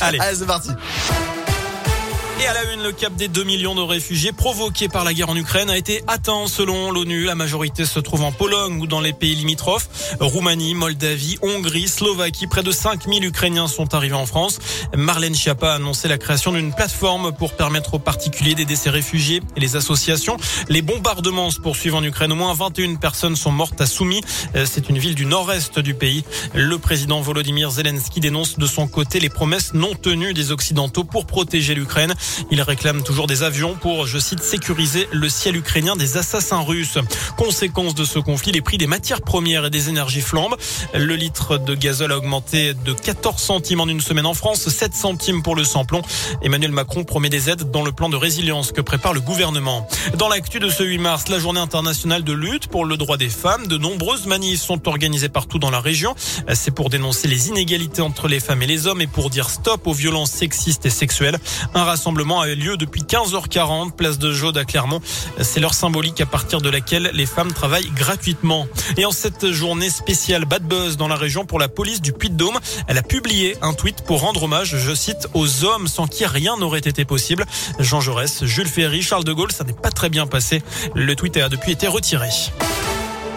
Allez, c'est parti. Et à la une, le cap des 2 millions de réfugiés provoqués par la guerre en Ukraine a été atteint selon l'ONU. La majorité se trouve en Pologne ou dans les pays limitrophes. Roumanie, Moldavie, Hongrie, Slovaquie. Près de 5000 Ukrainiens sont arrivés en France. Marlène Schiappa a annoncé la création d'une plateforme pour permettre aux particuliers d'aider ces réfugiés et les associations. Les bombardements se poursuivent en Ukraine. Au moins 21 personnes sont mortes à Soumy. C'est une ville du nord-est du pays. Le président Volodymyr Zelensky dénonce de son côté les promesses non tenues des Occidentaux pour protéger l'Ukraine. Il réclame toujours des avions pour, je cite, sécuriser le ciel ukrainien des assassins russes. Conséquence de ce conflit, les prix des matières premières et des énergies flambent. Le litre de gazole a augmenté de 14 centimes en une semaine en France, 7 centimes pour le samplon. Emmanuel Macron promet des aides dans le plan de résilience que prépare le gouvernement. Dans l'actu de ce 8 mars, la journée internationale de lutte pour le droit des femmes, de nombreuses manifs sont organisées partout dans la région. C'est pour dénoncer les inégalités entre les femmes et les hommes et pour dire stop aux violences sexistes et sexuelles. Un rassemblement a eu lieu depuis 15h40, place de Jaude à Clermont. C'est l'heure symbolique à partir de laquelle les femmes travaillent gratuitement. Et en cette journée spéciale Bad Buzz dans la région pour la police du Puy-de-Dôme, elle a publié un tweet pour rendre hommage, je cite, aux hommes sans qui rien n'aurait été possible. Jean Jaurès, Jules Ferry, Charles de Gaulle, ça n'est pas très bien passé. Le tweet a depuis été retiré.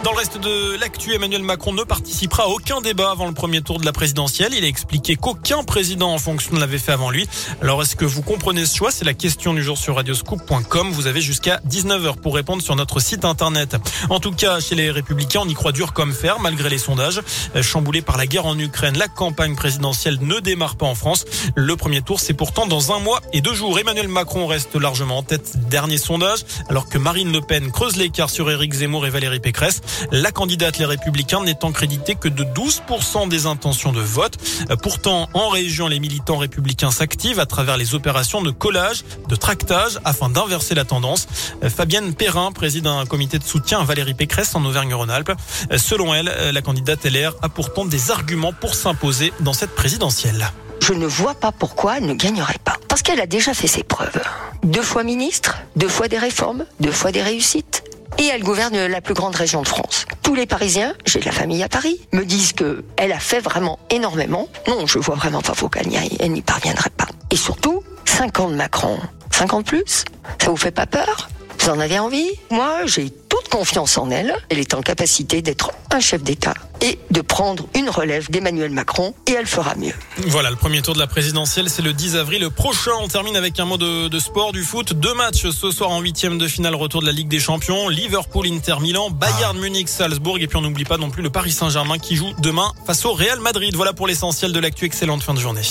Dans le reste de l'actu, Emmanuel Macron ne participera à aucun débat avant le premier tour de la présidentielle. Il a expliqué qu'aucun président en fonction ne l'avait fait avant lui. Alors est-ce que vous comprenez ce choix? C'est la question du jour sur radioscoop.com. Vous avez jusqu'à 19h pour répondre sur notre site internet. En tout cas, chez les républicains, on y croit dur comme fer malgré les sondages. Chamboulé par la guerre en Ukraine, la campagne présidentielle ne démarre pas en France. Le premier tour, c'est pourtant dans un mois et deux jours. Emmanuel Macron reste largement en tête. Dernier sondage, alors que Marine Le Pen creuse l'écart sur Éric Zemmour et Valérie Pécresse. La candidate Les Républicains n'étant créditée que de 12% des intentions de vote. Pourtant, en région, les militants républicains s'activent à travers les opérations de collage, de tractage afin d'inverser la tendance. Fabienne Perrin préside un comité de soutien à Valérie Pécresse en Auvergne-Rhône-Alpes. Selon elle, la candidate LR a pourtant des arguments pour s'imposer dans cette présidentielle. Je ne vois pas pourquoi elle ne gagnerait pas. Parce qu'elle a déjà fait ses preuves. Deux fois ministre, deux fois des réformes, deux fois des réussites elle gouverne la plus grande région de France. Tous les Parisiens, j'ai de la famille à Paris, me disent que elle a fait vraiment énormément. Non, je vois vraiment pas pourquoi elle n'y parviendrait pas. Et surtout, 5 ans de Macron, 50 plus, ça vous fait pas peur? Vous en avez envie? Moi, j'ai toute confiance en elle. Elle est en capacité d'être un chef d'État et de prendre une relève d'Emmanuel Macron et elle fera mieux. Voilà, le premier tour de la présidentielle, c'est le 10 avril. Prochain, on termine avec un mot de, de sport, du foot. Deux matchs ce soir en huitième de finale, retour de la Ligue des Champions. Liverpool, Inter Milan, Bayern Munich, Salzbourg. Et puis on n'oublie pas non plus le Paris Saint-Germain qui joue demain face au Real Madrid. Voilà pour l'essentiel de l'actu. Excellente fin de journée.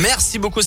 Merci beaucoup.